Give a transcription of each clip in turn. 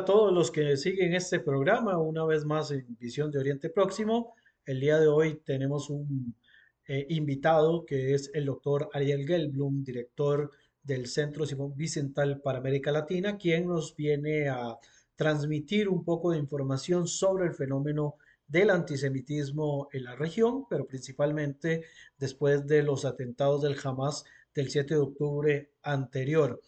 A todos los que siguen este programa, una vez más en Visión de Oriente Próximo. El día de hoy tenemos un eh, invitado que es el doctor Ariel Gelblum, director del Centro Simón Vicental para América Latina, quien nos viene a transmitir un poco de información sobre el fenómeno del antisemitismo en la región, pero principalmente después de los atentados del Hamas del 7 de octubre anterior.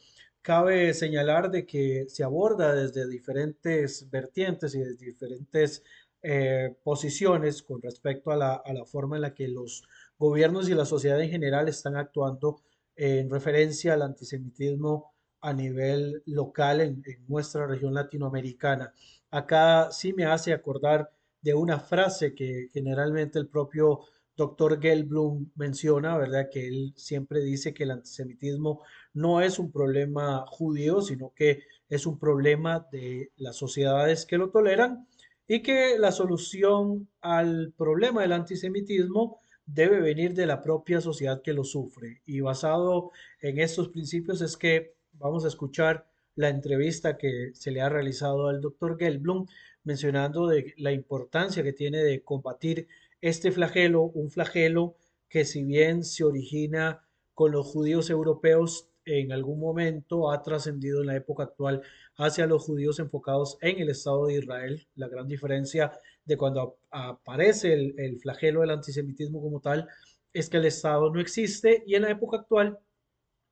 Cabe señalar de que se aborda desde diferentes vertientes y desde diferentes eh, posiciones con respecto a la, a la forma en la que los gobiernos y la sociedad en general están actuando en referencia al antisemitismo a nivel local en, en, nuestra región latinoamericana. Acá sí me hace acordar de una frase que generalmente el propio doctor Gelblum menciona, ¿verdad? Que él siempre dice que el antisemitismo no es un problema judío, sino que es un problema de las sociedades que lo toleran y que la solución al problema del antisemitismo debe venir de la propia sociedad que lo sufre. Y basado en estos principios es que vamos a escuchar la entrevista que se le ha realizado al doctor Gelblum mencionando de la importancia que tiene de combatir este flagelo, un flagelo que si bien se origina con los judíos europeos, en algún momento ha trascendido en la época actual hacia los judíos enfocados en el Estado de Israel. La gran diferencia de cuando aparece el, el flagelo del antisemitismo como tal es que el Estado no existe y en la época actual,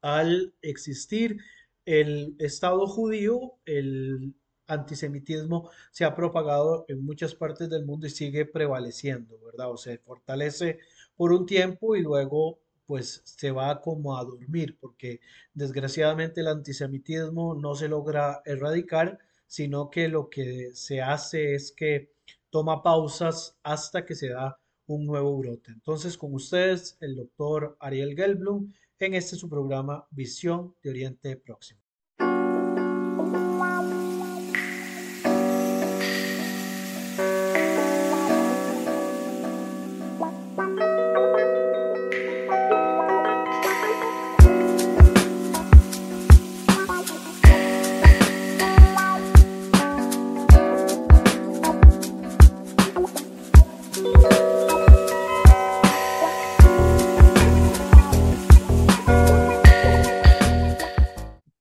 al existir el Estado judío, el antisemitismo se ha propagado en muchas partes del mundo y sigue prevaleciendo, ¿verdad? O se fortalece por un tiempo y luego pues se va como a dormir, porque desgraciadamente el antisemitismo no se logra erradicar, sino que lo que se hace es que toma pausas hasta que se da un nuevo brote. Entonces, con ustedes, el doctor Ariel Gelblum, en este su programa Visión de Oriente Próximo.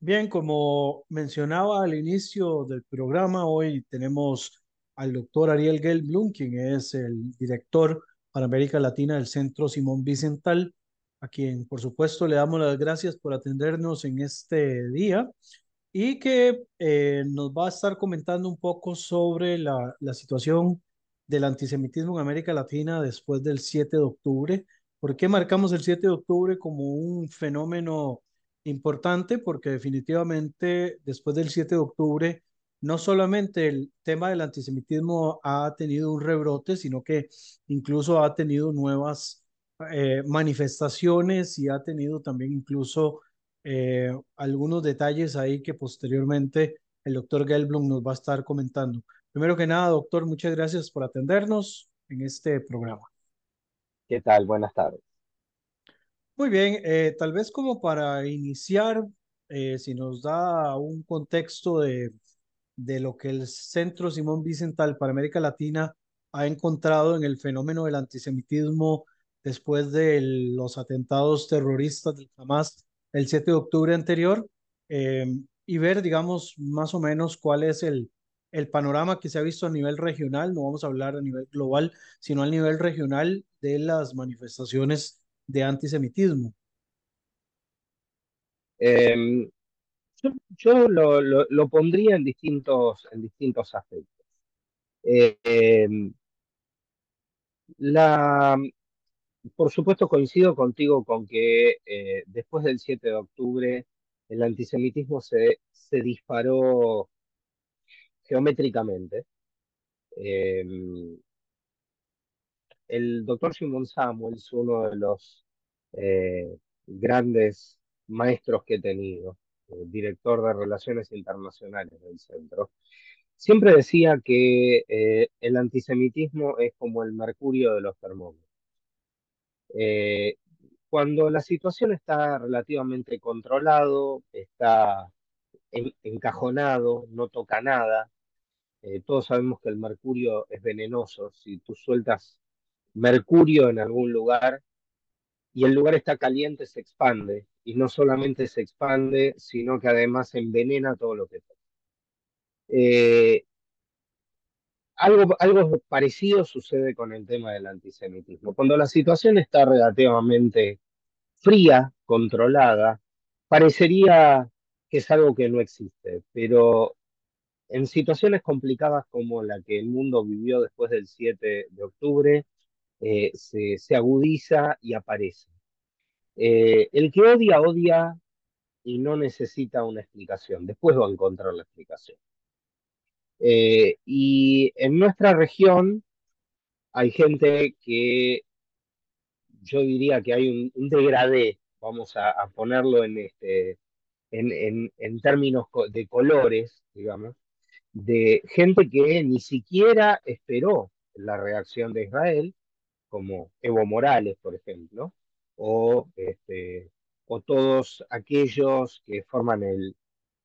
Bien, como mencionaba al inicio del programa, hoy tenemos al doctor Ariel Gelblum, quien es el director para América Latina del Centro Simón Vicental, a quien por supuesto le damos las gracias por atendernos en este día y que eh, nos va a estar comentando un poco sobre la, la situación del antisemitismo en América Latina después del 7 de octubre. ¿Por qué marcamos el 7 de octubre como un fenómeno importante porque definitivamente después del 7 de octubre, no solamente el tema del antisemitismo ha tenido un rebrote, sino que incluso ha tenido nuevas eh, manifestaciones y ha tenido también incluso eh, algunos detalles ahí que posteriormente el doctor Gelblum nos va a estar comentando. Primero que nada, doctor, muchas gracias por atendernos en este programa. ¿Qué tal? Buenas tardes. Muy bien, eh, tal vez como para iniciar, eh, si nos da un contexto de, de lo que el Centro Simón Vicental para América Latina ha encontrado en el fenómeno del antisemitismo después de los atentados terroristas del Hamas el 7 de octubre anterior eh, y ver, digamos, más o menos cuál es el, el panorama que se ha visto a nivel regional, no vamos a hablar a nivel global, sino a nivel regional de las manifestaciones de antisemitismo? Eh, yo, lo, lo, pondría en distintos, en distintos aspectos. Eh, la, por supuesto coincido contigo con que eh, después del 7 de octubre el antisemitismo se, se disparó geométricamente. Eh, el doctor Simon Samuels, uno de los eh, grandes maestros que he tenido, eh, director de Relaciones Internacionales del centro, siempre decía que eh, el antisemitismo es como el mercurio de los termómetros. Cuando la situación está relativamente controlado, está encajonado, no toca nada. Todos sabemos que el mercurio es venenoso. Si tú sueltas mercurio en algún lugar y el lugar está caliente, se expande. Y no solamente se expande, sino que además envenena todo lo que toca. Eh, algo, algo parecido sucede con el tema del antisemitismo. Cuando la situación está relativamente fría, controlada, parecería que es algo que no existe, pero en situaciones complicadas como la que el mundo vivió después del 7 de octubre, eh, se, agudiza y aparece. Eh, el que odia, odia y no necesita una explicación. Después va a encontrar la explicación. Eh, y en nuestra región hay gente que yo diría que hay un, degradé, vamos a, ponerlo en, este, en, en, términos de colores, digamos, de gente que ni siquiera esperó la reacción de Israel, como Evo Morales, por ejemplo, o, este, todos aquellos que forman el,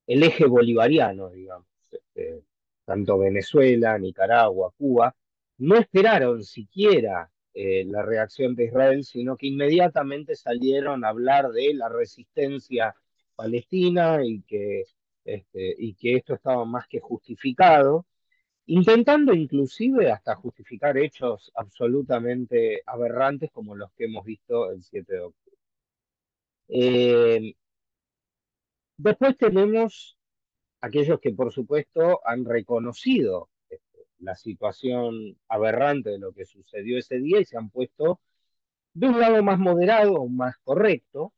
el eje bolivariano, digamos, este, tanto Venezuela, Nicaragua, Cuba, no esperaron siquiera eh, la reacción de Israel, sino que inmediatamente salieron a hablar de la resistencia palestina y que, este, y que esto estaba más que justificado, intentando inclusive hasta justificar hechos absolutamente aberrantes como los que hemos visto el 7 de octubre. Eh, después tenemos aquellos que por supuesto han reconocido la situación aberrante de lo que sucedió ese día y se han puesto de un lado más moderado, más correcto.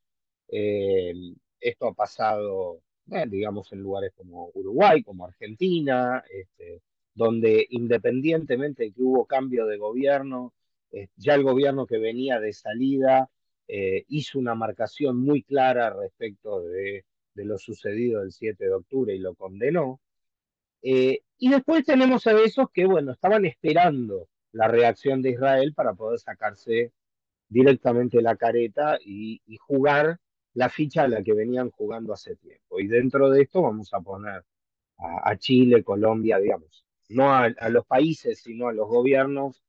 Eh, esto ha pasado, eh, digamos, en lugares como Uruguay, como Argentina, este, donde independientemente de que hubo cambio de gobierno, eh, ya el gobierno que venía de salida hizo una marcación muy clara respecto de, lo sucedido el 7 de octubre y lo condenó. Eh, y después tenemos a esos que, bueno, estaban esperando la reacción de Israel para poder sacarse directamente la careta y, jugar la ficha a la que venían jugando hace tiempo. Y dentro de esto vamos a poner a, Chile, Colombia, digamos, no a, los países, sino a los gobiernos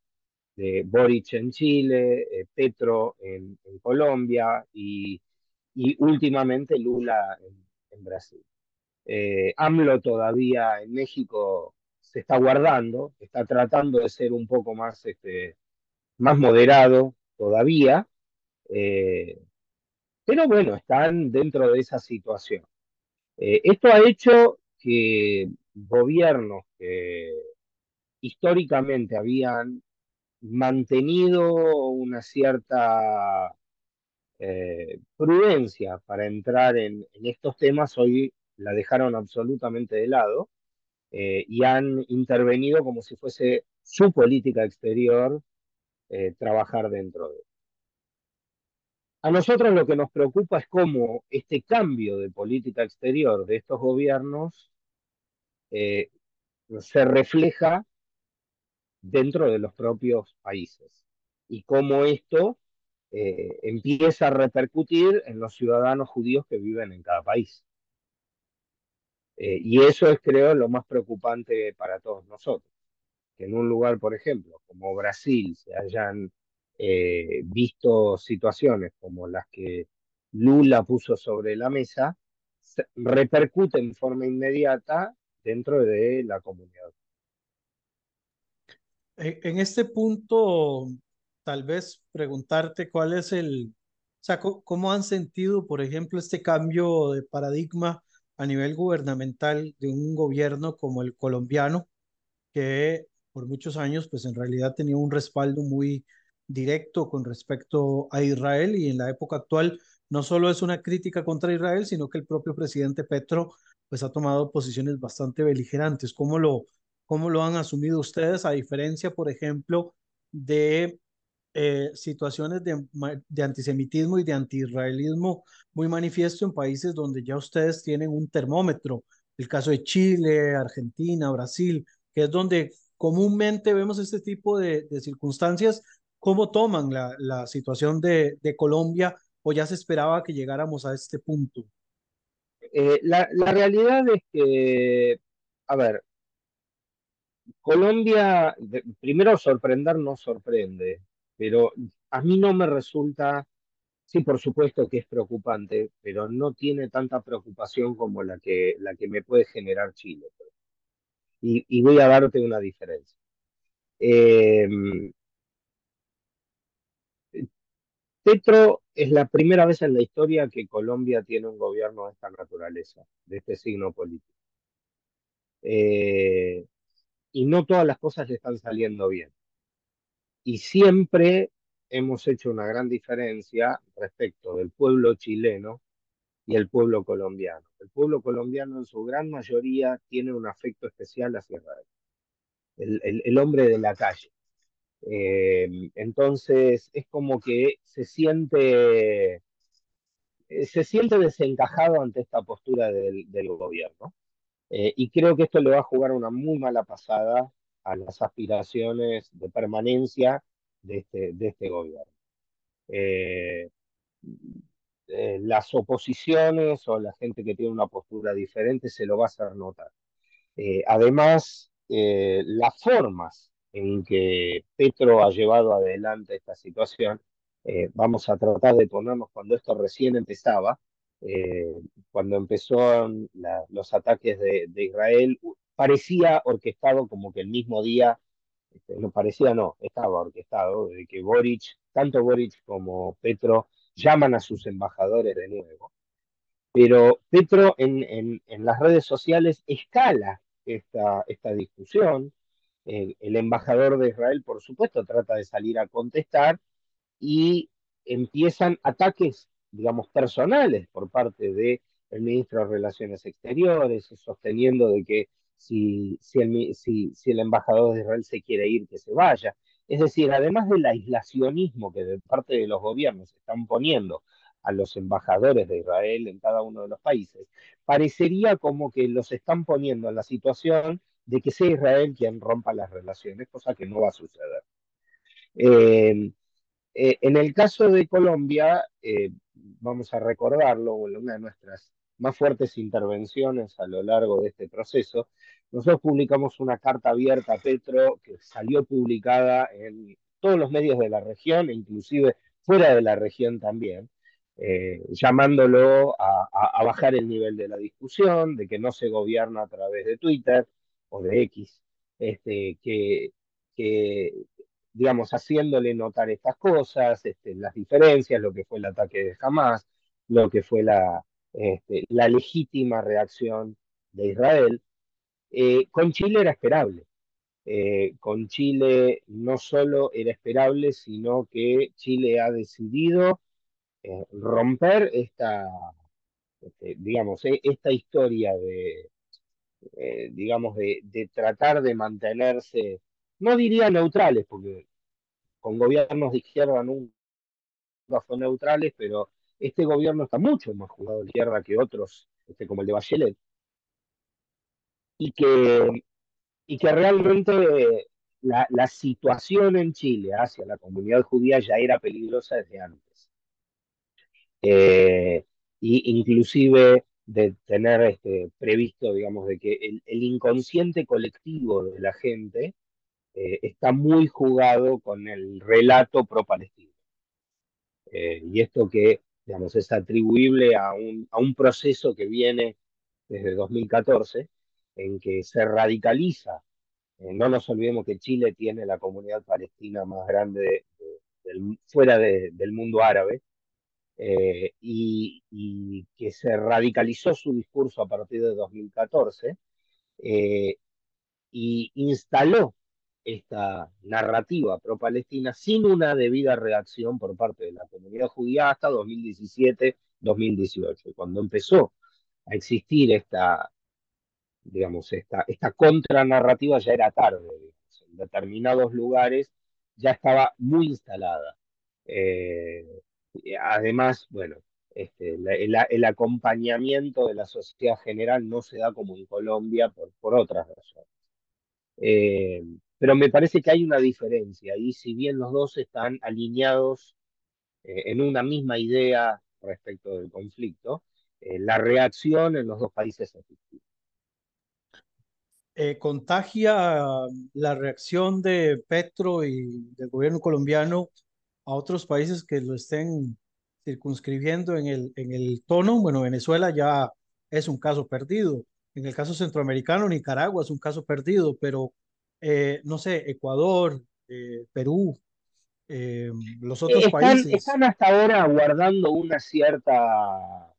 de Boric en Chile, eh, Petro en, Colombia y, últimamente Lula en Brasil. Eh, AMLO todavía en México se está guardando, está tratando de ser un poco más, este, más moderado todavía, eh, pero bueno, están dentro de esa situación. Eh, esto ha hecho que gobiernos que históricamente habían mantenido una cierta prudencia para entrar en, en, estos temas, hoy la dejaron absolutamente de lado eh, y han intervenido como si fuese su política exterior eh, trabajar dentro de él. A nosotros lo que nos preocupa es cómo este cambio de política exterior de estos gobiernos eh, se refleja dentro de los propios países y cómo esto empieza a repercutir en los ciudadanos judíos que viven en cada país. Eh, y eso es, creo, lo más preocupante para todos nosotros. Que en un lugar, por ejemplo, como Brasil, se hayan eh, visto situaciones como las que Lula puso sobre la mesa, repercute en forma inmediata dentro de la comunidad. En este punto, tal vez preguntarte cuál es el, o sea, cómo han sentido, por ejemplo, este cambio de paradigma a nivel gubernamental de un gobierno como el colombiano, que por muchos años, pues en realidad tenía un respaldo muy directo con respecto a Israel y en la época actual no solo es una crítica contra Israel, sino que el propio presidente Petro pues ha tomado posiciones bastante beligerantes. ¿Cómo lo, cómo lo han asumido ustedes a diferencia, por ejemplo, de eh, situaciones de, de, antisemitismo y de antiisraelismo muy manifiesto en países donde ya ustedes tienen un termómetro, el caso de Chile, Argentina, Brasil, que es donde comúnmente vemos este tipo de, circunstancias, ¿cómo toman la, situación de Colombia o ya se esperaba que llegáramos a este punto? Eh, la, realidad es que, a ver, Colombia, primero sorprender no sorprende, pero a mí no me resulta, sí, por supuesto que es preocupante, pero no tiene tanta preocupación como la que, la que me puede generar Chile. Y, y voy a darte una diferencia. Eh, Petro es la primera vez en la historia que Colombia tiene un gobierno de esta naturaleza, de este signo político. Eh, y no todas las cosas le están saliendo bien. Y siempre hemos hecho una gran diferencia respecto del pueblo chileno y el pueblo colombiano. El pueblo colombiano en su gran mayoría tiene un afecto especial hacia Israel, el, hombre de la calle. Eh, entonces es como que se siente, se siente desencajado ante esta postura del, gobierno. Eh, y creo que esto le va a jugar una muy mala pasada a las aspiraciones de permanencia de este, de este gobierno. Eh, eh, las oposiciones o la gente que tiene una postura diferente se lo va a hacer notar. Eh, además, eh, las formas en que Petro ha llevado adelante esta situación, eh, vamos a tratar de ponernos cuando esto recién empezaba, eh, cuando empezó la, los ataques de, de, Israel, parecía orquestado como que el mismo día, este, no parecía, no, estaba orquestado, de que Boric, tanto Boric como Petro, llaman a sus embajadores de nuevo. Pero Petro en, en, en las redes sociales escala esta, esta discusión. El, el, embajador de Israel, por supuesto, trata de salir a contestar y empiezan ataques, digamos, personales por parte del de ministro de Relaciones Exteriores, sosteniendo de que si, el, si el embajador de Israel se quiere ir, que se vaya. Es decir, además del aislacionismo que de parte de los gobiernos están poniendo a los embajadores de Israel en cada uno de los países, parecería como que los están poniendo en la situación de que sea Israel quien rompa las relaciones, cosa que no va a suceder. Eh, eh, en el caso de Colombia, eh, vamos a recordarlo, una de nuestras más fuertes intervenciones a lo largo de este proceso, nosotros publicamos una carta abierta a Petro que salió publicada en todos los medios de la región, e inclusive fuera de la región también, eh, llamándolo a, a, a, bajar el nivel de la discusión, de que no se gobierna a través de Twitter o de X, este, que, que digamos, haciéndole notar estas cosas, este, las diferencias, lo que fue el ataque de Hamas, lo que fue la, este, la legítima reacción de Israel. Eh, con Chile era esperable. Eh, con Chile no solo era esperable, sino que Chile ha decidido eh, romper esta, este, digamos, esta historia de, digamos, de, tratar de mantenerse, no diría neutrales, porque con gobiernos de izquierda nunca son neutrales, pero este gobierno está mucho más jugado de izquierda que otros, este, como el de Bachelet, y que, y que realmente la, la, situación en Chile hacia la comunidad judía ya era peligrosa desde antes. Eh, y inclusive de tener este, previsto, digamos, de que el, inconsciente colectivo de la gente eh, está muy jugado con el relato pro-palestino. Eh, y esto que, digamos, es atribuible a un, a un proceso que viene desde 2014, en que se radicaliza. Eh, no nos olvidemos que Chile tiene la comunidad palestina más grande fuera de, del mundo árabe, eh, y, que se radicalizó su discurso a partir de 2014 eh, y instaló esta narrativa pro-palestina sin una debida reacción por parte de la comunidad judía hasta 2017-2018, cuando empezó a existir esta, digamos, esta, esta contranarrativa ya era tarde, en determinados lugares ya estaba muy instalada. Eh, además, bueno, este, el, acompañamiento de la sociedad general no se da como en Colombia por, por otras razones. Eh, pero me parece que hay una diferencia y si bien los dos están alineados eh, en una misma idea respecto del conflicto, la reacción en los dos países es eh, contagia la reacción de Petro y del gobierno colombiano a otros países que lo estén circunscribiendo en el, en el tono. Bueno, Venezuela ya es un caso perdido. En el caso centroamericano, Nicaragua es un caso perdido, pero eh, no sé, Ecuador, eh, Perú, los otros países. Están hasta ahora guardando una cierta...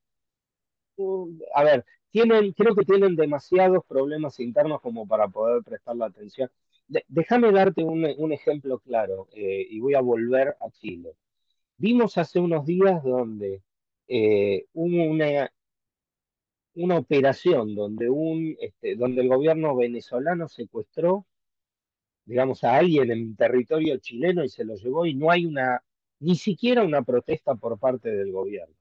A ver, tienen, creo que tienen demasiados problemas internos como para poder prestar la atención. Déjame darte un, ejemplo claro eh, y voy a volver a Chile. Vimos hace unos días donde eh, hubo una, una operación donde, un, este, donde el gobierno venezolano secuestró, digamos, a alguien en territorio chileno y se lo llevó y no hay una, ni siquiera una protesta por parte del gobierno.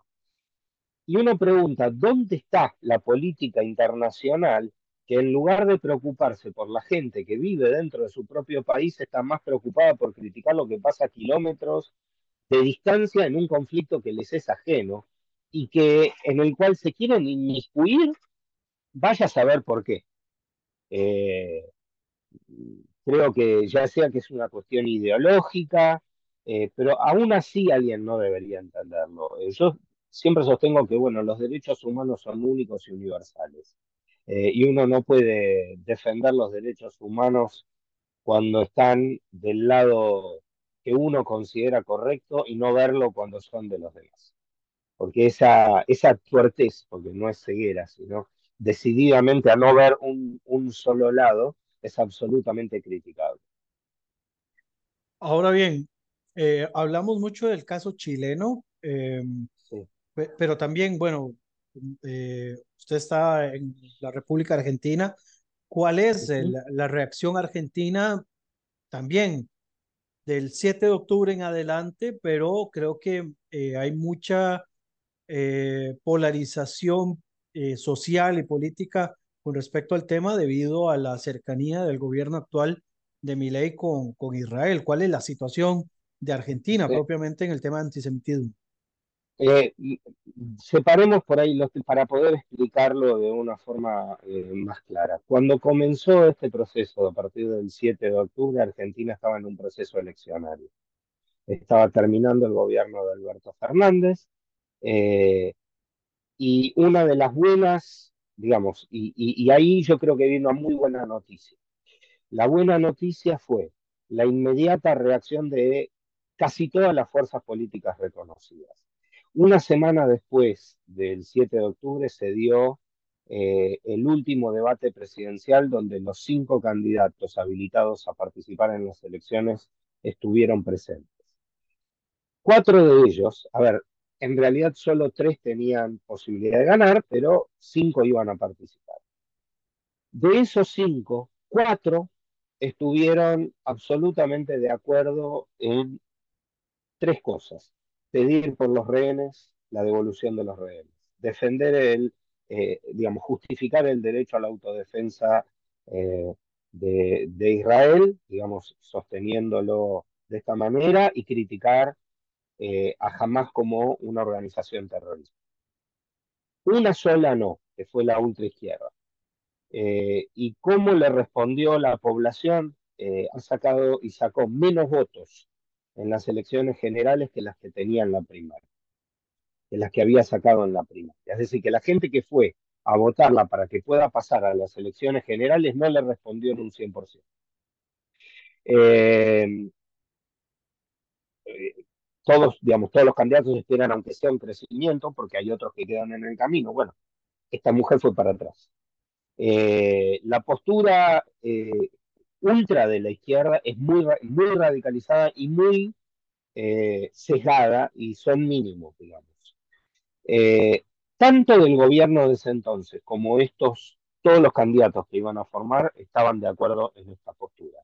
Y uno pregunta, ¿dónde está la política internacional que en lugar de preocuparse por la gente que vive dentro de su propio país, está más preocupada por criticar lo que pasa a kilómetros de distancia en un conflicto que les es ajeno y que en el cual se quieren inmiscuir, vaya a saber por qué. Eh, creo que ya sea que es una cuestión ideológica, eh, pero aún así alguien no debería entenderlo. Eh, yo siempre sostengo que, bueno, los derechos humanos son únicos y universales. Eh, y uno no puede defender los derechos humanos cuando están del lado que uno considera correcto y no verlo cuando son de los demás. Porque esa, esa tuertez, porque no es ceguera, sino decididamente a no ver un, un solo lado, es absolutamente criticable. Ahora bien, eh, hablamos mucho del caso chileno. Eh, pero también, bueno, eh, usted está en la República Argentina. ¿Cuál es la reacción argentina también del 7 de octubre en adelante? Pero creo que eh, hay mucha eh, polarización social y política con respecto al tema debido a la cercanía del gobierno actual de Milei con, con Israel. ¿Cuál es la situación de Argentina propiamente en el tema de antisemitismo? Eh, separemos por ahí para poder explicarlo de una forma eh, más clara. Cuando comenzó este proceso a partir del 7 de octubre, Argentina estaba en un proceso eleccionario. Estaba terminando el gobierno de Alberto Fernández eh, y una de las buenas, digamos, y ahí yo creo que vino una muy buena noticia. La buena noticia fue la inmediata reacción de casi todas las fuerzas políticas reconocidas una semana después del 7 de octubre se dio eh, el último debate presidencial donde los cinco candidatos habilitados a participar en las elecciones estuvieron presentes. Cuatro de ellos, a ver, en realidad solo tres tenían posibilidad de ganar, pero cinco iban a participar. De esos cinco, cuatro estuvieron absolutamente de acuerdo en tres cosas pedir por los rehenes la devolución de los rehenes, defender el, eh, digamos, justificar el derecho a la autodefensa eh, de, Israel, digamos, sosteniéndolo de esta manera y criticar eh, a Hamas como una organización terrorista. Una sola no, que fue la ultraizquierda. y cómo le respondió la población, ha sacado y sacó menos votos en las elecciones generales que las que tenía en la primaria, que las que había sacado en la primaria. Es decir, que la gente que fue a votarla para que pueda pasar a las elecciones generales no le respondió en un 100%. Eh, eh, todos, digamos, todos los candidatos esperan aunque sea un crecimiento, porque hay otros que quedan en el camino. Bueno, esta mujer fue para atrás. Eh, la postura ultra de la izquierda es muy, muy radicalizada y muy eh, sesgada y son mínimos, digamos. Eh, tanto del gobierno de ese entonces como estos, todos los candidatos que iban a formar estaban de acuerdo en esta postura.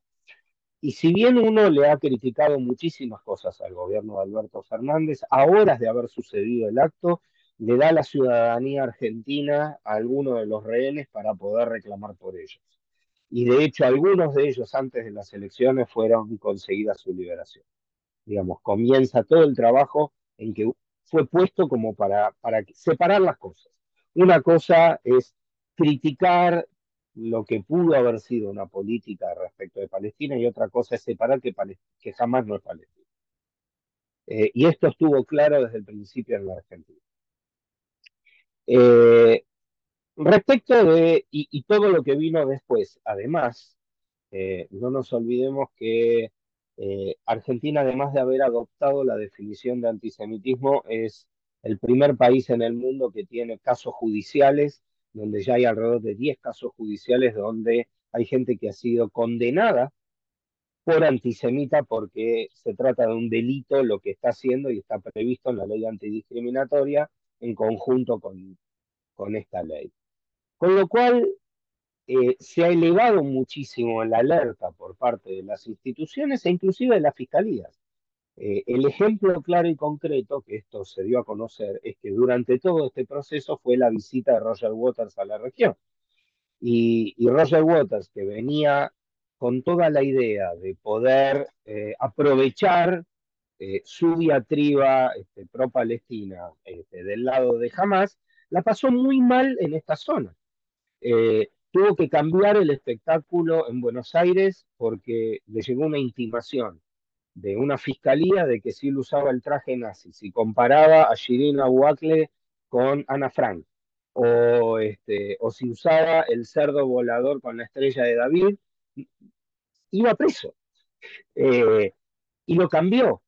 Y si bien uno le ha criticado muchísimas cosas al gobierno de Alberto Fernández, a horas de haber sucedido el acto, le da la ciudadanía argentina a alguno de los rehenes para poder reclamar por ellos y de hecho algunos de ellos antes de las elecciones fueron conseguidas su liberación. Digamos, comienza todo el trabajo en que fue puesto como para, para separar las cosas. una cosa es criticar lo que pudo haber sido una política respecto de Palestina y otra cosa es separar que, jamás no es Palestina. Eh, y esto estuvo claro desde el principio en la Argentina. Eh, respecto de, y, todo lo que vino después, además, eh, no nos olvidemos que Argentina, además de haber adoptado la definición de antisemitismo, es el primer país en el mundo que tiene casos judiciales, donde ya hay alrededor de 10 casos judiciales donde hay gente que ha sido condenada por antisemita porque se trata de un delito lo que está haciendo y está previsto en la ley antidiscriminatoria en conjunto con, con esta ley. Con lo cual eh, se ha elevado muchísimo la alerta por parte de las instituciones e inclusive de las fiscalías. Eh, el ejemplo claro y concreto que esto se dio a conocer es que durante todo este proceso fue la visita de Roger Waters a la región. Y, Roger Waters, que venía con toda la idea de poder eh, aprovechar su diatriba este, pro-palestina este, del lado de Hamas, la pasó muy mal en esta zona. Tuvo que cambiar el espectáculo en Buenos Aires porque le llegó una intimación de una fiscalía de que si él usaba el traje nazi, si comparaba a Shirin Abu con Ana Frank, o, este, o si usaba el cerdo volador con la estrella de David, iba preso. Eh, y lo cambió.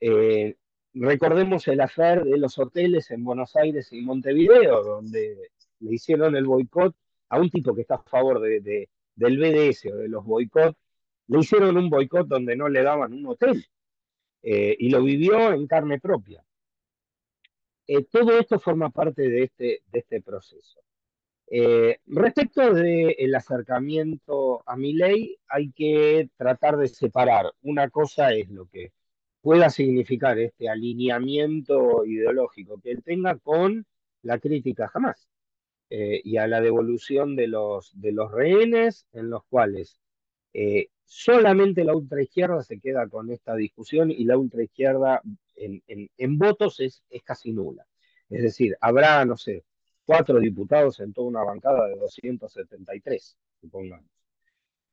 Eh, recordemos el afer de los hoteles en Buenos Aires y Montevideo, donde le hicieron el boicot a un tipo que está a favor de, del BDS o de los boicots le hicieron un boicot donde no le daban un hotel eh, y lo vivió en carne propia. Eh, todo esto forma parte de este, de este proceso. Eh, respecto del acercamiento a mi ley, hay que tratar de separar. Una cosa es lo que pueda significar este alineamiento ideológico que él tenga con la crítica jamás y a la devolución de los, de los rehenes en los cuales solamente la ultraizquierda se queda con esta discusión y la ultraizquierda en, en, votos es, es, casi nula. Es decir, habrá, no sé, cuatro diputados en toda una bancada de 273, supongamos.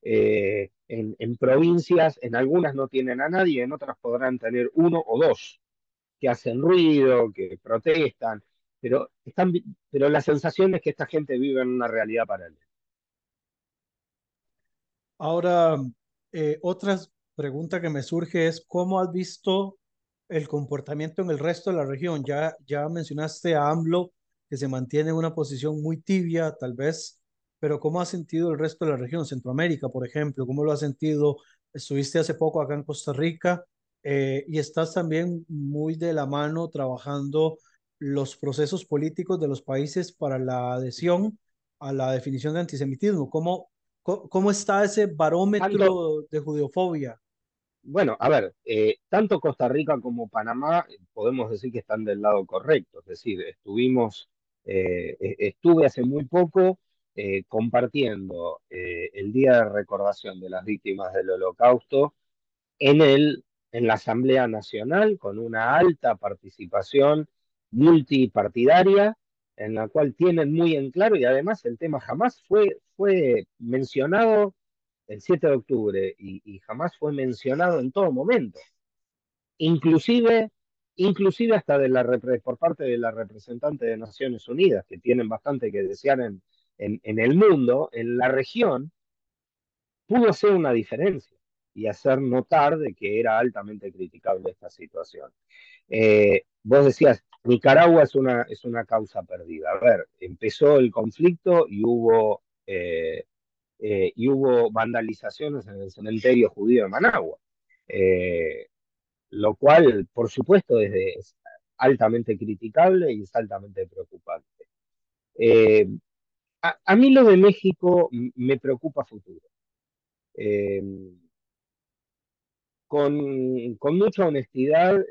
Eh, en, en, provincias, en algunas no tienen a nadie, en otras podrán tener uno o dos que hacen ruido, que protestan, pero, están, pero la sensación es que esta gente vive en una realidad paralela. Ahora, eh, otra pregunta que me surge es, ¿cómo has visto el comportamiento en el resto de la región? Ya, ya mencionaste a AMLO, que se mantiene en una posición muy tibia, tal vez, pero ¿cómo ha sentido el resto de la región? Centroamérica, por ejemplo, ¿cómo lo ha sentido? Estuviste hace poco acá en Costa Rica eh, y estás también muy de la mano trabajando los procesos políticos de los países para la adhesión a la definición de antisemitismo. ¿Cómo, ¿Cómo está ese barómetro de judeofobia? Bueno, a ver, eh, tanto Costa Rica como Panamá eh, podemos decir que están del lado correcto, es decir, estuvimos, eh, e, estuve hace muy poco compartiendo el Día de Recordación de las Víctimas del Holocausto en, el, en la Asamblea Nacional con una alta participación multipartidaria en la cual tienen muy en claro y además el tema jamás fue, fue mencionado el 7 de octubre y, jamás fue mencionado en todo momento. Inclusive, inclusive hasta de la, por parte de la representante de Naciones Unidas, que tienen bastante que desear en, en, el mundo, en la región, pudo hacer una diferencia y hacer notar de que era altamente criticable esta situación. Eh, vos decías, Nicaragua es una, es una causa perdida. A ver, empezó el conflicto y hubo, eh, eh, y hubo vandalizaciones en el cementerio judío de Managua, eh, lo cual, por supuesto, es, altamente criticable y es altamente preocupante. A, mí lo de México me preocupa futuro. Con, con, mucha honestidad,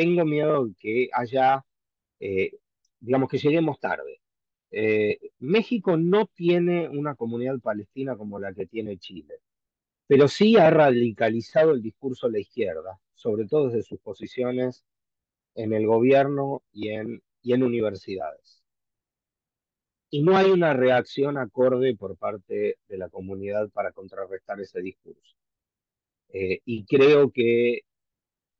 tengo miedo que haya, eh, digamos, que lleguemos tarde. Eh, México no tiene una comunidad palestina como la que tiene Chile, pero sí ha radicalizado el discurso de la izquierda, sobre todo desde sus posiciones en el gobierno y en y en universidades. Y no hay una reacción acorde por parte de la comunidad para contrarrestar ese discurso. Eh, y creo que,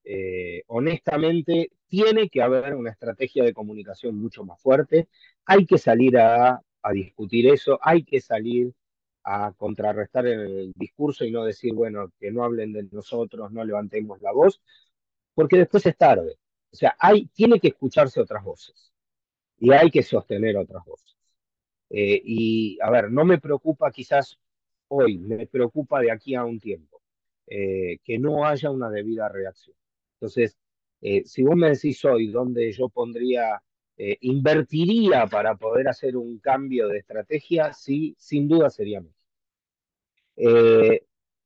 eh, honestamente, tiene que haber una estrategia de comunicación mucho más fuerte. Hay que salir a, discutir eso, hay que salir a contrarrestar el discurso y no decir, bueno, que no hablen de nosotros, no levantemos la voz, porque después es tarde. O sea, hay, tiene que escucharse otras voces y hay que sostener otras voces. Eh, y, a ver, no me preocupa quizás hoy, me preocupa de aquí a un tiempo, eh, que no haya una debida reacción. Entonces, eh, si vos me decís hoy dónde yo pondría, invertiría para poder hacer un cambio de estrategia, sí, sin duda sería México.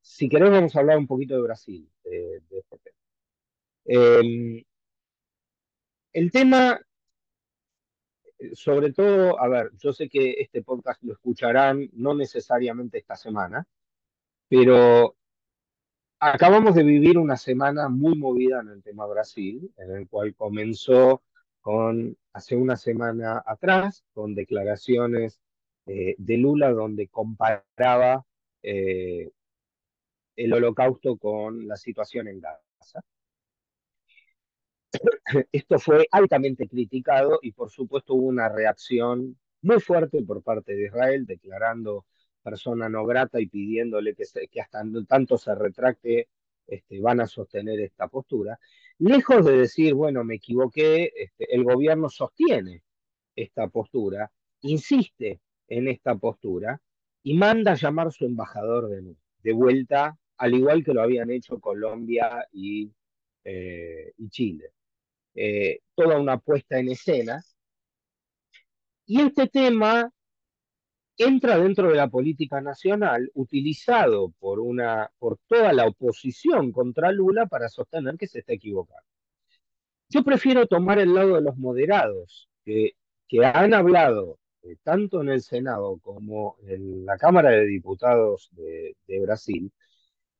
si querés, vamos a hablar un poquito de Brasil, de, de este tema. Em, el tema, sobre todo, a ver, yo sé que este podcast lo escucharán no necesariamente esta semana, pero acabamos de vivir una semana muy movida en el tema Brasil, en el cual comenzó con hace una semana atrás, con declaraciones eh, de Lula donde comparaba eh, el holocausto con la situación en Gaza. Esto fue altamente criticado y por supuesto hubo una reacción muy fuerte por parte de Israel declarando persona no grata y pidiéndole que, hasta tanto se retracte este, van a sostener esta postura. Lejos de decir, bueno, me equivoqué, este, el gobierno sostiene esta postura, insiste en esta postura y manda a llamar su embajador de, vuelta, al igual que lo habían hecho Colombia y, eh, Chile. Eh, toda una puesta en escena. Y este tema entra dentro de la política nacional, utilizado por, una, por toda la oposición contra Lula para sostener que se está equivocando. Yo prefiero tomar el lado de los moderados, que, que han hablado eh, tanto en el Senado como en la Cámara de Diputados de, de Brasil,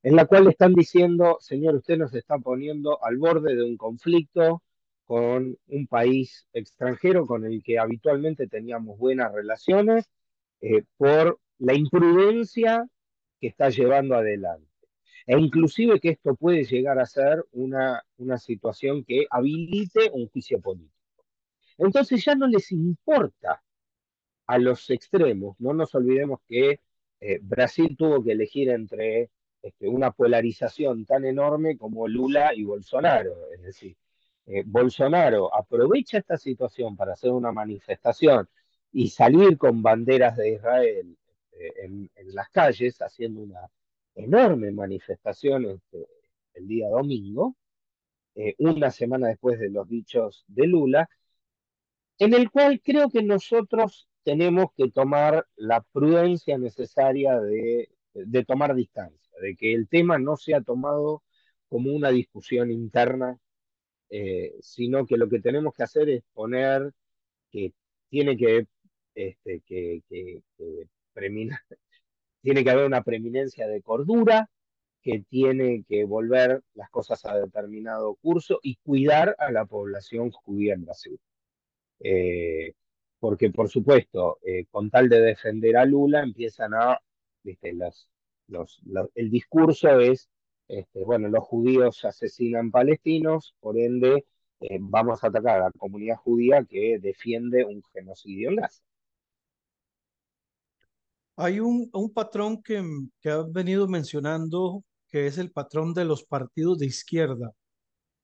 en la cual están diciendo, señor, usted nos está poniendo al borde de un conflicto, con un país extranjero con el que habitualmente teníamos buenas relaciones eh, por la imprudencia que está llevando adelante. E inclusive que esto puede llegar a ser una, una situación que habilite un juicio político. Entonces ya no les importa a los extremos, no nos olvidemos que eh, Brasil tuvo que elegir entre este, una polarización tan enorme como Lula y Bolsonaro, es decir, eh, Bolsonaro aprovecha esta situación para hacer una manifestación y salir con banderas de Israel eh, en, las calles, haciendo una enorme manifestación este, el día domingo, eh, una semana después de los dichos de Lula, en el cual creo que nosotros tenemos que tomar la prudencia necesaria de, de tomar distancia, de que el tema no sea tomado como una discusión interna eh, sino que lo que tenemos que hacer es poner que tiene que, este, que, tiene que haber una preeminencia de cordura, que tiene que volver las cosas a determinado curso y cuidar a la población judía en Brasil. Eh, porque, por supuesto, eh, con tal de defender a Lula, empiezan a, viste, las, los, el discurso es este, bueno, los judíos asesinan palestinos, por ende eh, vamos a atacar a la comunidad judía que defiende un genocidio en Gaza. Hay un, un patrón que, que has venido mencionando, que es el patrón de los partidos de izquierda,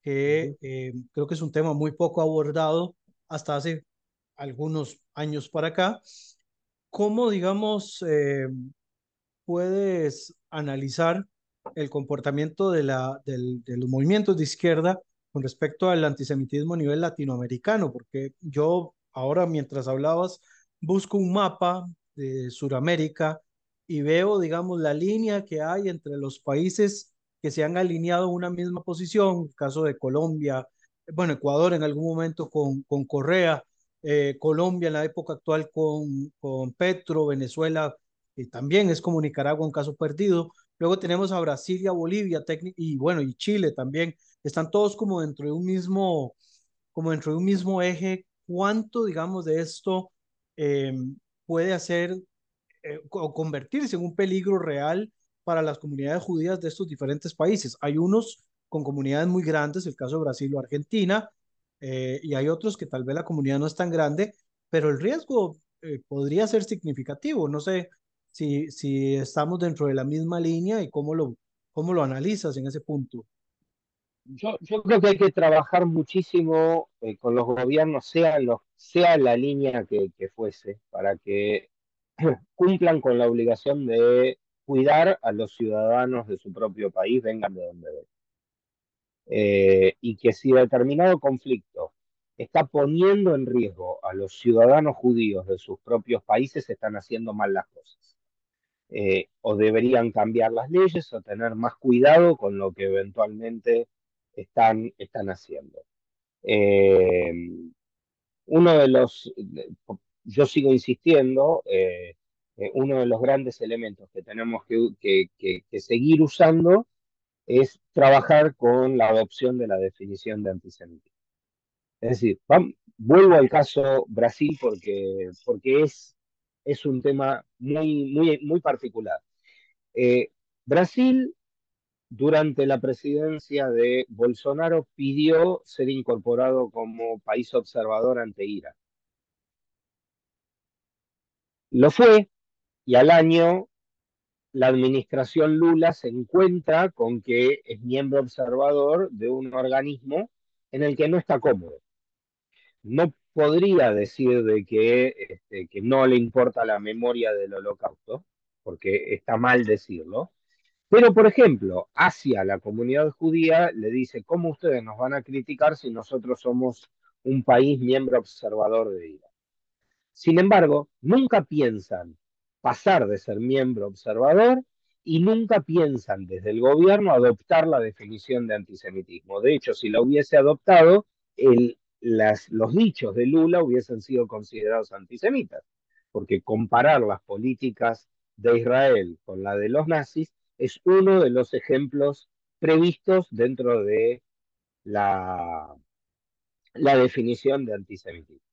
que eh, creo que es un tema muy poco abordado hasta hace algunos años para acá. ¿Cómo, digamos, eh, puedes analizar el comportamiento de, la, de los movimientos de izquierda con respecto al antisemitismo a nivel latinoamericano, porque yo ahora mientras hablabas busco un mapa de Sudamérica y veo, digamos, la línea que hay entre los países que se han alineado una misma posición, caso de Colombia, bueno, Ecuador en algún momento con, con Correa, eh, Colombia en la época actual con, con Petro, Venezuela, y también es como Nicaragua un caso perdido, Luego tenemos a Brasil y a Bolivia, y bueno, y Chile también. Están todos como dentro de un mismo, como dentro de un mismo eje cuánto, digamos, de esto eh, puede hacer eh, o convertirse en un peligro real para las comunidades judías de estos diferentes países. Hay unos con comunidades muy grandes, el caso de Brasil o Argentina, eh, y hay otros que tal vez la comunidad no es tan grande, pero el riesgo eh, podría ser significativo. No sé si, si estamos dentro de la misma línea y cómo lo, cómo lo analizas en ese punto. Yo, yo creo que hay que trabajar muchísimo eh, con los gobiernos, sea, los, sea la línea que, que fuese, para que cumplan con la obligación de cuidar a los ciudadanos de su propio país, vengan de donde vengan. Eh, y que si determinado conflicto está poniendo en riesgo a los ciudadanos judíos de sus propios países, están haciendo mal las cosas. Eh, o deberían cambiar las leyes o tener más cuidado con lo que eventualmente están, están haciendo. Eh, uno de los, yo sigo insistiendo, eh, eh, uno de los grandes elementos que tenemos que, que, que, seguir usando es trabajar con la adopción de la definición de antisemitismo. Es decir, vuelvo al caso Brasil porque, porque es, es un tema muy, muy, muy particular. Brasil, durante la presidencia de Bolsonaro, pidió ser incorporado como país observador ante IRA. Lo fue y al año la administración Lula se encuentra con que es miembro observador de un organismo en el que no está cómodo. No podría decir de que, este, que no le importa la memoria del holocausto, porque está mal decirlo, pero, por ejemplo, hacia la comunidad judía le dice, ¿cómo ustedes nos van a criticar si nosotros somos un país miembro observador de IRA? Sin embargo, nunca piensan pasar de ser miembro observador y nunca piensan desde el gobierno adoptar la definición de antisemitismo. De hecho, si la hubiese adoptado, los dichos de Lula hubiesen sido considerados antisemitas, porque comparar las políticas de Israel con la de los nazis es uno de los ejemplos previstos dentro de la, la definición de antisemitismo.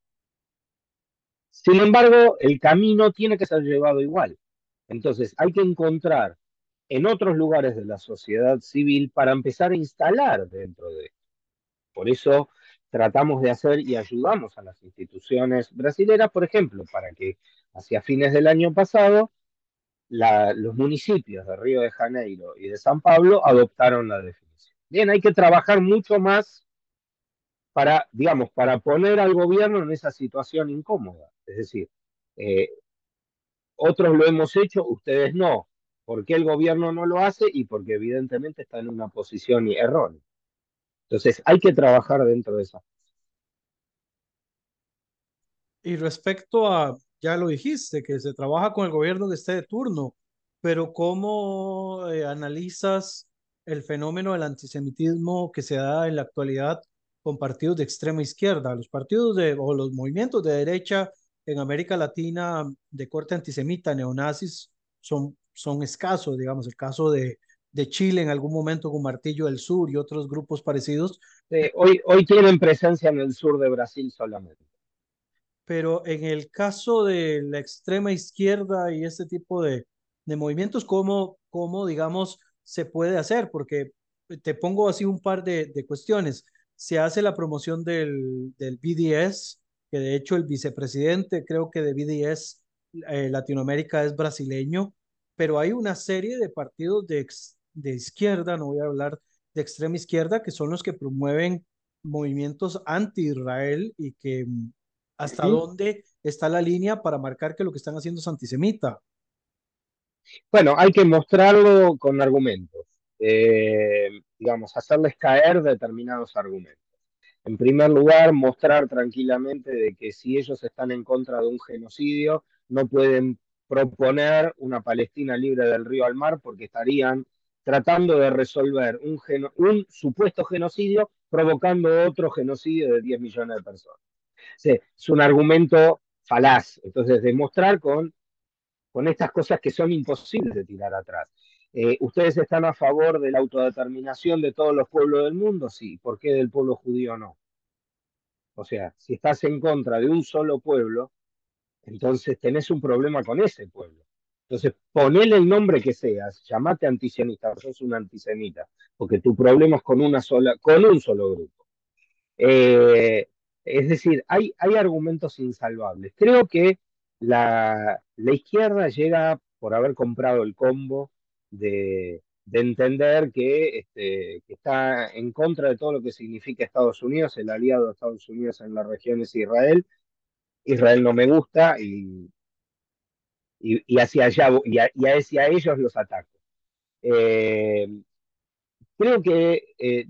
Sin embargo, el camino tiene que ser llevado igual. Entonces, hay que encontrar en otros lugares de la sociedad civil para empezar a instalar dentro de esto. Por eso tratamos de hacer y ayudamos a las instituciones brasileras, por ejemplo, para que hacia fines del año pasado los municipios de Río de Janeiro y de San Pablo adoptaron la definición. Bien, hay que trabajar mucho más para, digamos, para poner al gobierno en esa situación incómoda. Es decir, eh, otros lo hemos hecho, ustedes no. ¿Por qué el gobierno no lo hace? Y porque evidentemente está en una posición errónea. Entonces, hay que trabajar dentro de esa. Y respecto a, ya lo dijiste, que se trabaja con el gobierno que esté de turno, pero ¿cómo eh, analizas el fenómeno del antisemitismo que se da en la actualidad con partidos de extrema izquierda? Los partidos de, o los movimientos de derecha en América Latina de corte antisemita, neonazis, son, son escasos, digamos, el caso de, Chile en algún momento con Martillo del Sur y otros grupos parecidos. Hoy, hoy tienen presencia en el sur de Brasil solamente. Pero en el caso de la extrema izquierda y este tipo de, de movimientos, ¿cómo, ¿cómo, digamos, se puede hacer? Porque te pongo así un par de, de cuestiones. Se hace la promoción del, del BDS, que de hecho el vicepresidente, creo que de BDS eh, Latinoamérica es brasileño, pero hay una serie de partidos de, ex, de izquierda, no voy a hablar de extrema izquierda, que son los que promueven movimientos anti-Israel y que hasta ¿Sí? dónde está la línea para marcar que lo que están haciendo es antisemita. Bueno, hay que mostrarlo con argumentos, eh, digamos, hacerles caer determinados argumentos. En primer lugar, mostrar tranquilamente de que si ellos están en contra de un genocidio, no pueden proponer una Palestina libre del río al mar porque estarían tratando de resolver un, geno, un supuesto genocidio provocando otro genocidio de 10 millones de personas. Es un argumento falaz. Entonces, demostrar con, con estas cosas que son imposibles de tirar atrás. Eh, ¿Ustedes están a favor de la autodeterminación de todos los pueblos del mundo? Sí. ¿Por qué del pueblo judío no? O sea, si estás en contra de un solo pueblo, entonces tenés un problema con ese pueblo. Entonces, ponele el nombre que seas, llamate antisionista, sos un antisemita, porque tu problema es con una sola, con un solo grupo. Eh, es decir, hay, hay argumentos insalvables. Creo que la, la izquierda llega por haber comprado el combo de, de entender que, este, que, está en contra de todo lo que significa Estados Unidos, el aliado de Estados Unidos en la región es Israel. Israel no me gusta y, y, hacia allá a, hacia ellos los ataco. Eh, creo que eh,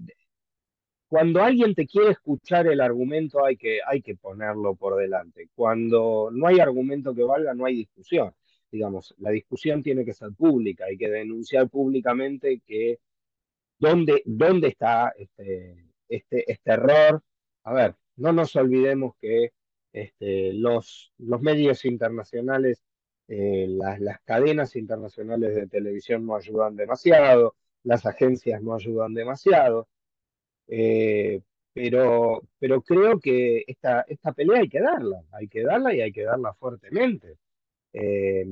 cuando alguien te quiere escuchar el argumento hay que, hay que ponerlo por delante. Cuando no hay argumento que valga, no hay discusión. Digamos, la discusión tiene que ser pública, hay que denunciar públicamente que dónde, dónde está este, este, este error. A ver, no nos olvidemos que este, los, los medios internacionales, eh, las, las cadenas internacionales de televisión no ayudan demasiado, las agencias no ayudan demasiado. Eh, pero, pero creo que esta, esta pelea hay que darla, hay que darla y hay que darla fuertemente. Eh,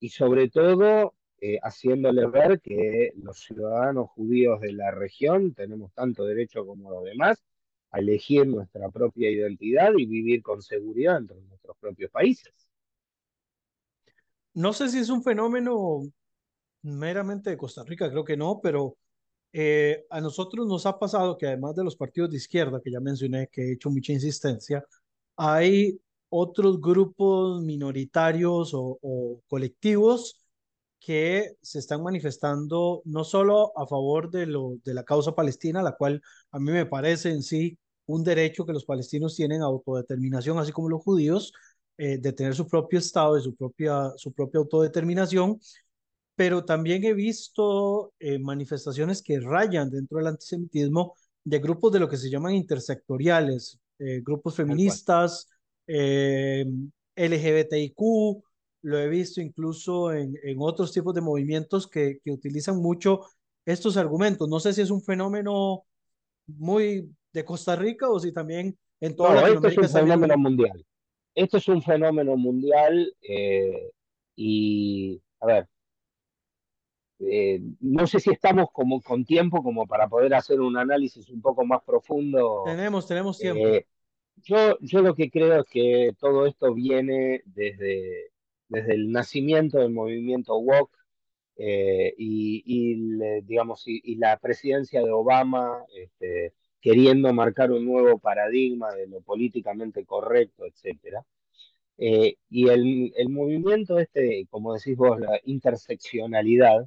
y sobre todo eh, haciéndole ver que los ciudadanos judíos de la región tenemos tanto derecho como los demás a elegir nuestra propia identidad y vivir con seguridad dentro de nuestros propios países. No sé si es un fenómeno meramente de Costa Rica, creo que no, pero eh, a nosotros nos ha pasado que además de los partidos de izquierda, que ya mencioné, que he hecho mucha insistencia, hay otros grupos minoritarios o, o colectivos que se están manifestando no solo a favor de, lo, de la causa palestina, la cual a mí me parece en sí un derecho que los palestinos tienen a autodeterminación, así como los judíos, eh, de tener su propio Estado y su propia, su propia autodeterminación, pero también he visto eh, manifestaciones que rayan dentro del antisemitismo de grupos de lo que se llaman intersectoriales, eh, grupos feministas, eh, LGBTIQ, lo he visto incluso en, en otros tipos de movimientos que, que, utilizan mucho estos argumentos. No sé si es un fenómeno muy de Costa Rica o si también en toda no, Latinoamérica. Esto es un fenómeno mundial. Esto es un fenómeno mundial eh, y, a ver, eh, no sé si estamos como con tiempo como para poder hacer un análisis un poco más profundo. Tenemos, tenemos tiempo. Eh, yo, yo lo que creo es que todo esto viene desde, desde el nacimiento del movimiento WOC eh, y, y, digamos, y, y, la presidencia de Obama este, queriendo marcar un nuevo paradigma de lo políticamente correcto, etc. Eh, y el, el, movimiento este, como decís vos, la interseccionalidad,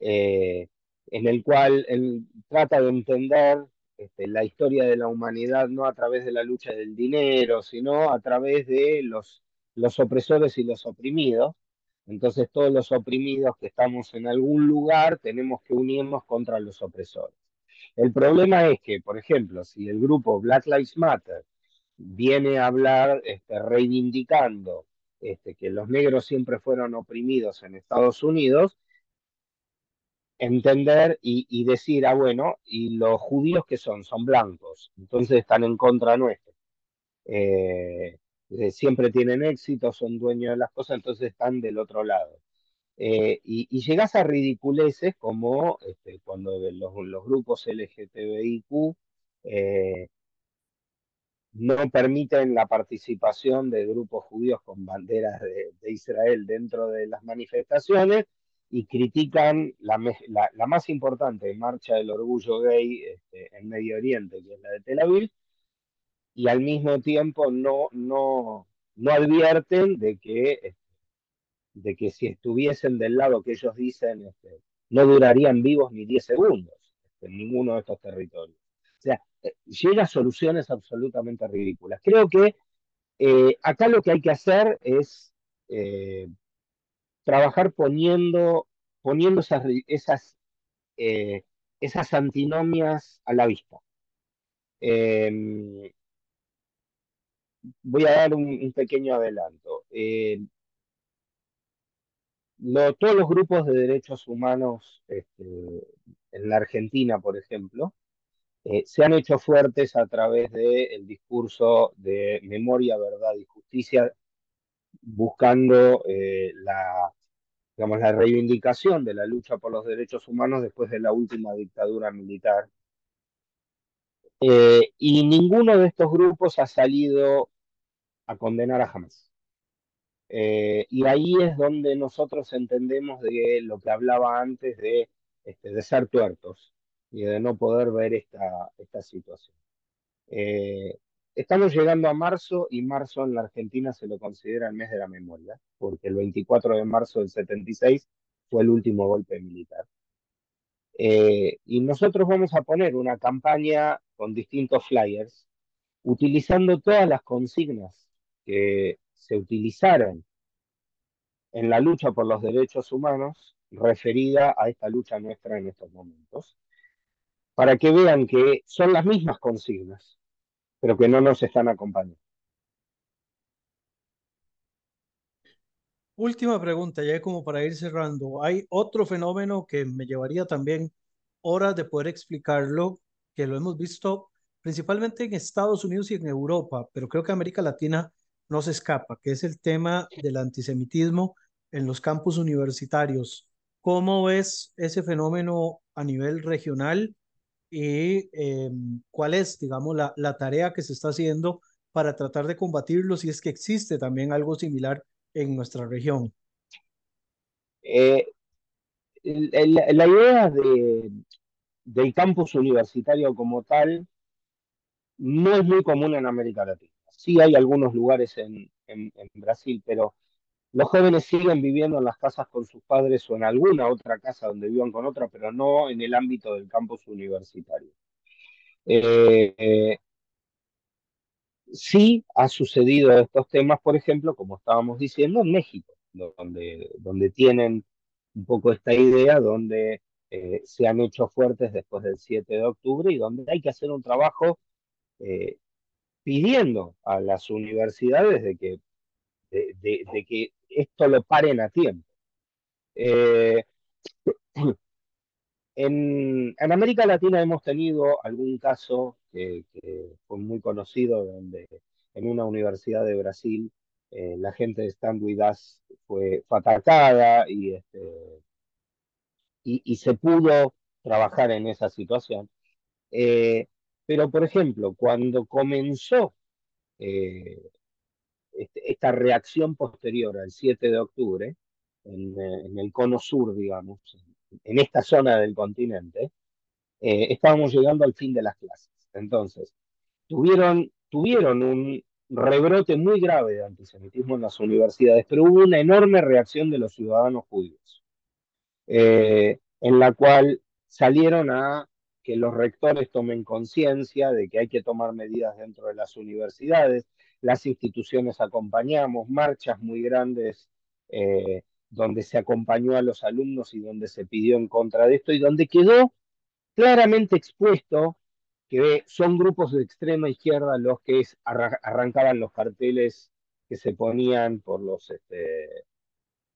eh, en el cual él trata de entender este, la historia de la humanidad no a través de la lucha del dinero, sino a través de los, los opresores y los oprimidos. Entonces todos los oprimidos que estamos en algún lugar tenemos que unirnos contra los opresores. El problema es que, por ejemplo, si el grupo Black Lives Matter viene a hablar este, reivindicando este, que los negros siempre fueron oprimidos en Estados Unidos, entender y, decir, ah, bueno, y los judíos que son, son blancos, entonces están en contra nuestro. Eh, siempre tienen éxito, son dueños de las cosas, entonces están del otro lado. Eh, y, llegas a ridiculeces como este, cuando los, grupos LGTBIQ eh, no permiten la participación de grupos judíos con banderas de, de Israel dentro de las manifestaciones, y critican la, la, más importante marcha del orgullo gay este, en Medio Oriente, que es la de Tel Aviv, y al mismo tiempo no, no, no advierten de que, de que si estuviesen del lado que ellos dicen, este, no durarían vivos ni 10 segundos este, en ninguno de estos territorios. O sea, eh, llega a soluciones absolutamente ridículas. Creo que eh, acá lo que hay que hacer es eh, trabajar poniendo, poniendo esas, esas, eh, esas antinomias a la vista. Eh, voy a dar un, pequeño adelanto. Lo, todos los grupos de derechos humanos este, en la Argentina, por ejemplo, eh, se han hecho fuertes a través del discurso de memoria, verdad y justicia, buscando eh, la, digamos, la reivindicación de la lucha por los derechos humanos después de la última dictadura militar. Eh, y ninguno de estos grupos ha salido a condenar a Hamas. Eh, y ahí es donde nosotros entendemos de lo que hablaba antes de, este, de ser tuertos y de no poder ver esta, esta situación. Eh, estamos llegando a marzo y marzo en la Argentina se lo considera el mes de la memoria, porque el 24 de marzo del 76 fue el último golpe militar. Eh, y nosotros vamos a poner una campaña con distintos flyers, utilizando todas las consignas que se utilizaron en la lucha por los derechos humanos referida a esta lucha nuestra en estos momentos, para que vean que son las mismas consignas, pero que no nos están acompañando. Última pregunta, ya como para ir cerrando. Hay otro fenómeno que me llevaría también horas de poder explicarlo, que lo hemos visto principalmente en Estados Unidos y en Europa, pero creo que América Latina no se escapa, que es el tema del antisemitismo en los campus universitarios. ¿Cómo ves ese fenómeno a nivel regional y eh, cuál es, digamos, la, la tarea que se está haciendo para tratar de combatirlo si es que existe también algo similar en nuestra región? Eh, la idea de, del campus universitario como tal no es muy común en América Latina. Sí hay algunos lugares en, en, en, Brasil, pero los jóvenes siguen viviendo en las casas con sus padres o en alguna otra casa donde vivan con otra, pero no en el ámbito del campus universitario. Eh, eh, sí ha sucedido estos temas, por ejemplo, como estábamos diciendo, en México, donde, donde tienen un poco esta idea, donde eh, se han hecho fuertes después del 7 de octubre y donde hay que hacer un trabajo pidiendo a las universidades de que, de, que esto lo paren a tiempo. Eh, en, América Latina hemos tenido algún caso que, fue muy conocido, donde en una universidad de Brasil eh, la gente de Stand With fue, fue atacada y, este, y, se pudo trabajar en esa situación. Eh, pero, por ejemplo, cuando comenzó este, esta reacción posterior al 7 de octubre, en, en, el cono sur, digamos, en esta zona del continente, eh, estábamos llegando al fin de las clases. Entonces, tuvieron, tuvieron un rebrote muy grave de antisemitismo en las universidades, pero hubo una enorme reacción de los ciudadanos judíos, eh, en la cual salieron a que los rectores tomen conciencia de que hay que tomar medidas dentro de las universidades, las instituciones acompañamos, marchas muy grandes eh, donde se acompañó a los alumnos y donde se pidió en contra de esto y donde quedó claramente expuesto que son grupos de extrema izquierda los que arrancaban los carteles que se ponían por los este,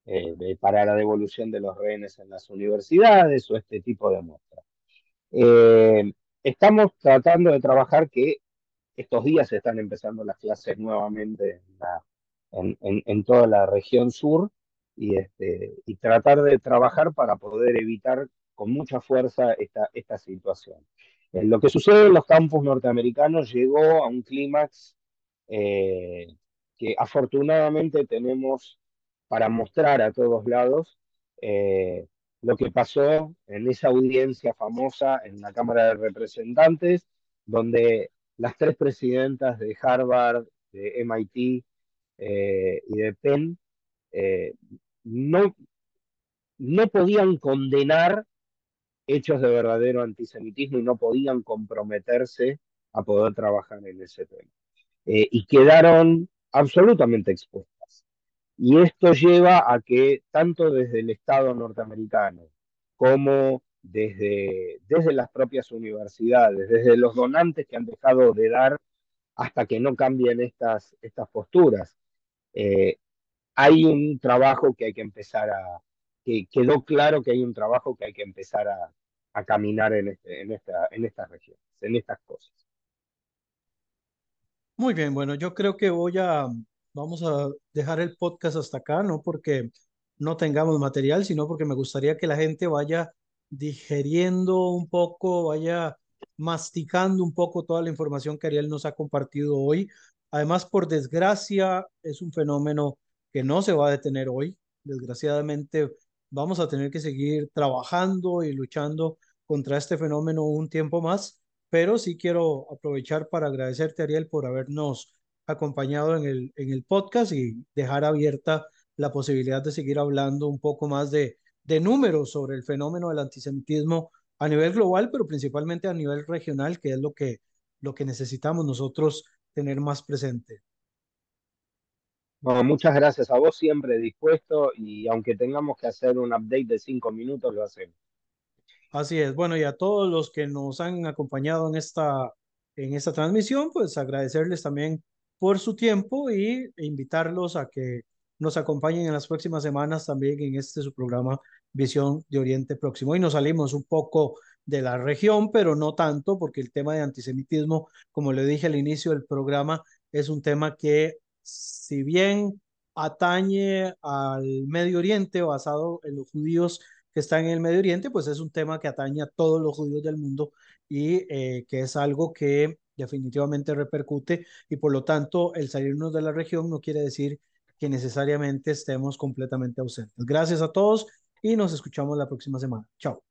eh, para la devolución de los rehenes en las universidades o este tipo de muestras. Eh, estamos tratando de trabajar que estos días están empezando las clases nuevamente en, toda la región sur y, este, y tratar de trabajar para poder evitar con mucha fuerza esta, esta situación. Eh, lo que sucede en los campus norteamericanos llegó a un clímax eh, que afortunadamente tenemos para mostrar a todos lados eh, lo que pasó en esa audiencia famosa en la Cámara de Representantes, donde las tres presidentas de Harvard, de MIT eh, y de Penn eh, no, no podían condenar hechos de verdadero antisemitismo y no podían comprometerse a poder trabajar en ese tema. Eh, y quedaron absolutamente expuestas. Y esto lleva a que tanto desde el Estado norteamericano como desde, desde las propias universidades, desde los donantes que han dejado de dar hasta que no cambien estas, estas posturas, eh, hay un trabajo que hay que empezar a, que quedó claro que hay un trabajo que hay que empezar a, a caminar en, este, en, esta, en estas regiones, en estas cosas. Muy bien, bueno, yo creo que voy a, vamos a dejar el podcast hasta acá, no porque no tengamos material, sino porque me gustaría que la gente vaya digeriendo un poco, vaya masticando un poco toda la información que Ariel nos ha compartido hoy. Además, por desgracia, es un fenómeno que no se va a detener hoy. Desgraciadamente, vamos a tener que seguir trabajando y luchando contra este fenómeno un tiempo más, pero sí quiero aprovechar para agradecerte, Ariel, por habernos acompañado en el, en el podcast y dejar abierta la posibilidad de seguir hablando un poco más de, de números sobre el fenómeno del antisemitismo a nivel global, pero principalmente a nivel regional, que es lo que, lo que necesitamos nosotros tener más presente. Bueno, muchas gracias a vos, siempre dispuesto y aunque tengamos que hacer un update de cinco minutos, lo hacemos. Así es. Bueno, y a todos los que nos han acompañado en esta, en esta transmisión, pues agradecerles también por su tiempo y e invitarlos a que nos acompañen en las próximas semanas también en este su programa Visión de Oriente Próximo. Y nos salimos un poco de la región, pero no tanto, porque el tema de antisemitismo, como le dije al inicio del programa, es un tema que, si bien atañe al Medio Oriente basado en los judíos que están en el Medio Oriente, pues es un tema que atañe a todos los judíos del mundo y eh, que es algo que definitivamente repercute y por lo tanto el salirnos de la región no quiere decir que necesariamente estemos completamente ausentes. Gracias a todos y nos escuchamos la próxima semana. Chao.